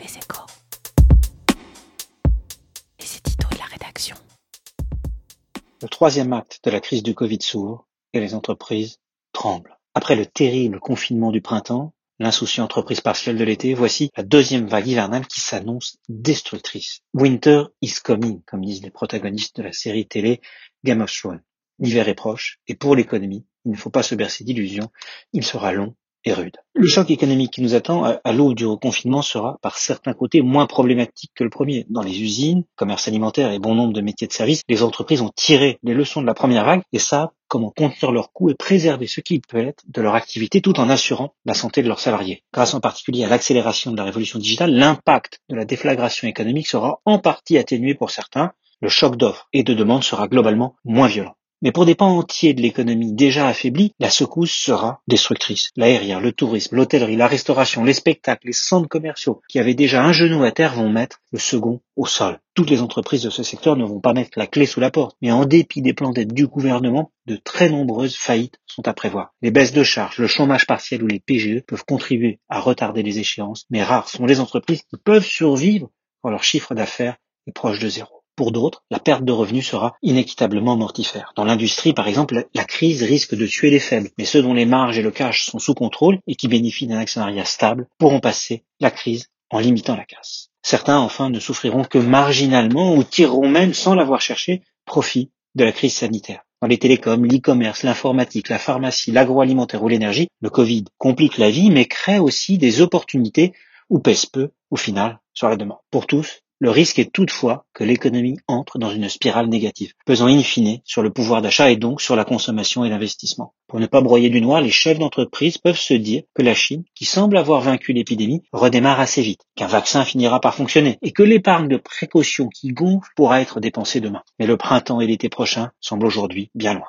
Les échos. Et c'est Tito de la rédaction. Le troisième acte de la crise du Covid s'ouvre et les entreprises tremblent. Après le terrible confinement du printemps, l'insouciante entreprise partielle de l'été, voici la deuxième vague hivernale qui s'annonce destructrice. Winter is coming, comme disent les protagonistes de la série télé Game of Thrones. L'hiver est proche, et pour l'économie, il ne faut pas se bercer d'illusions, il sera long Le choc économique qui nous attend à l'aube du reconfinement sera, par certains côtés, moins problématique que le premier. Dans les usines, commerce alimentaire et bon nombre de métiers de service, les entreprises ont tiré les leçons de la première vague et savent comment contenir leurs coûts et préserver ce qui peut être de leur activité tout en assurant la santé de leurs salariés. Grâce en particulier à l'accélération de la révolution digitale, l'impact de la déflagration économique sera en partie atténué pour certains. Le choc d'offres et de demande sera globalement moins violent. Mais pour des pans entiers de l'économie déjà affaiblis, la secousse sera destructrice. L'aérien, le tourisme, l'hôtellerie, la restauration, les spectacles, les centres commerciaux qui avaient déjà un genou à terre vont mettre le second au sol. Toutes les entreprises de ce secteur ne vont pas mettre la clé sous la porte, mais en dépit des plans d'aide du gouvernement, de très nombreuses faillites sont à prévoir. Les baisses de charges, le chômage partiel ou les PGE peuvent contribuer à retarder les échéances, mais rares sont les entreprises qui peuvent survivre quand leur chiffre d'affaires est proche de zéro. Pour d'autres, la perte de revenus sera inéquitablement mortifère. Dans l'industrie, par exemple, la crise risque de tuer les faibles, mais ceux dont les marges et le cash sont sous contrôle et qui bénéficient d'un actionnariat stable pourront passer la crise en limitant la casse. Certains, enfin, ne souffriront que marginalement ou tireront même, sans l'avoir cherché, profit de la crise sanitaire. Dans les télécoms, l'e-commerce, l'informatique, la pharmacie, l'agroalimentaire ou l'énergie, le Covid complique la vie mais crée aussi des opportunités ou pèse peu, au final, sur la demande. Pour tous, le risque est toutefois que l'économie entre dans une spirale négative, pesant in fine sur le pouvoir d'achat et donc sur la consommation et l'investissement. Pour ne pas broyer du noir, les chefs d'entreprise peuvent se dire que la Chine, qui semble avoir vaincu l'épidémie, redémarre assez vite, qu'un vaccin finira par fonctionner et que l'épargne de précaution qui gonfle pourra être dépensée demain. Mais le printemps et l'été prochain semblent aujourd'hui bien loin.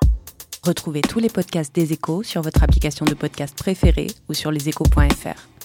Retrouvez tous les podcasts des échos sur votre application de podcast préférée ou sur leséchos.fr.